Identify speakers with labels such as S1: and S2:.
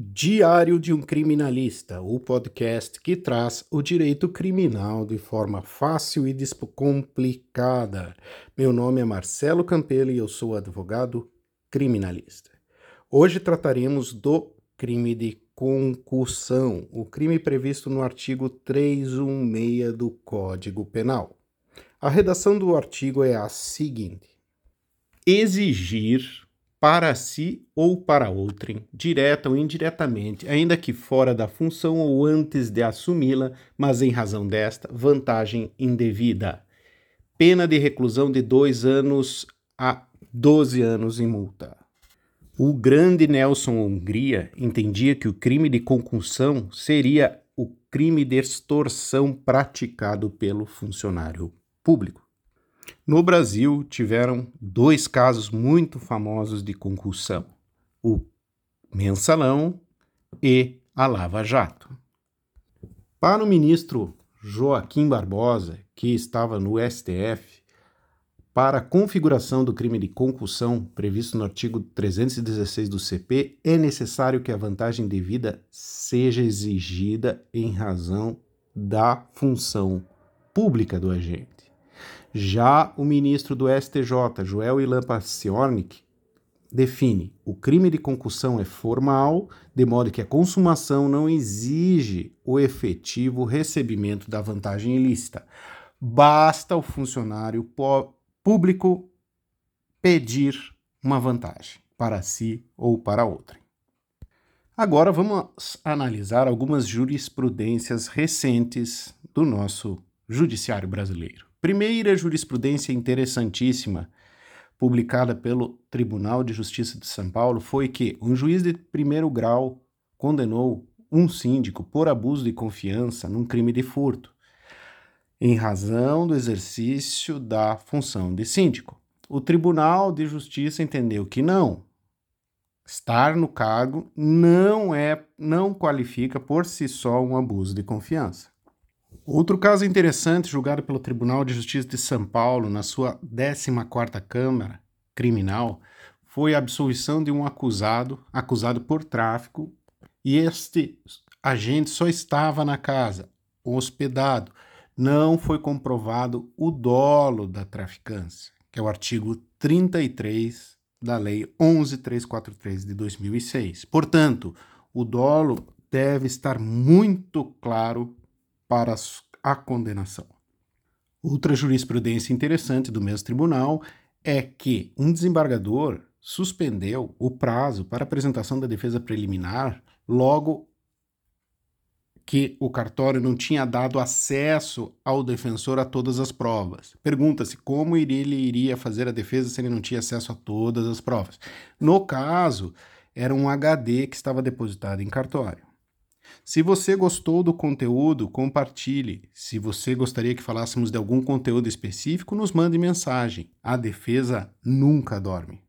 S1: Diário de um Criminalista, o podcast que traz o direito criminal de forma fácil e descomplicada. Meu nome é Marcelo Campelo e eu sou advogado criminalista. Hoje trataremos do crime de concussão, o crime previsto no artigo 316 do Código Penal. A redação do artigo é a seguinte: exigir para si ou para outrem, direta ou indiretamente, ainda que fora da função ou antes de assumi-la, mas em razão desta, vantagem indevida. Pena de reclusão de dois anos a 12 anos em multa. O grande Nelson Hungria entendia que o crime de concussão seria o crime de extorsão praticado pelo funcionário público. No Brasil, tiveram dois casos muito famosos de concussão: o Mensalão e a Lava Jato. Para o ministro Joaquim Barbosa, que estava no STF, para a configuração do crime de concussão previsto no artigo 316 do CP, é necessário que a vantagem devida seja exigida em razão da função pública do agente. Já o ministro do STJ, Joel Ilan Paciornik, define o crime de concussão é formal, de modo que a consumação não exige o efetivo recebimento da vantagem ilícita. Basta o funcionário público pedir uma vantagem para si ou para outrem. Agora vamos analisar algumas jurisprudências recentes do nosso judiciário brasileiro. Primeira jurisprudência interessantíssima publicada pelo Tribunal de Justiça de São Paulo foi que um juiz de primeiro grau condenou um síndico por abuso de confiança num crime de furto, em razão do exercício da função de síndico. O Tribunal de Justiça entendeu que não. Estar no cargo não é não qualifica por si só um abuso de confiança. Outro caso interessante, julgado pelo Tribunal de Justiça de São Paulo na sua 14ª Câmara Criminal, foi a absolvição de um acusado, acusado por tráfico, e este agente só estava na casa, hospedado. Não foi comprovado o dolo da traficância, que é o artigo 33 da Lei 11343 de 2006. Portanto, o dolo deve estar muito claro para a condenação. Outra jurisprudência interessante do mesmo tribunal é que um desembargador suspendeu o prazo para apresentação da defesa preliminar logo que o cartório não tinha dado acesso ao defensor a todas as provas. Pergunta-se como ele iria fazer a defesa se ele não tinha acesso a todas as provas. No caso, era um HD que estava depositado em cartório. Se você gostou do conteúdo, compartilhe. Se você gostaria que falássemos de algum conteúdo específico, nos mande mensagem. A defesa nunca dorme.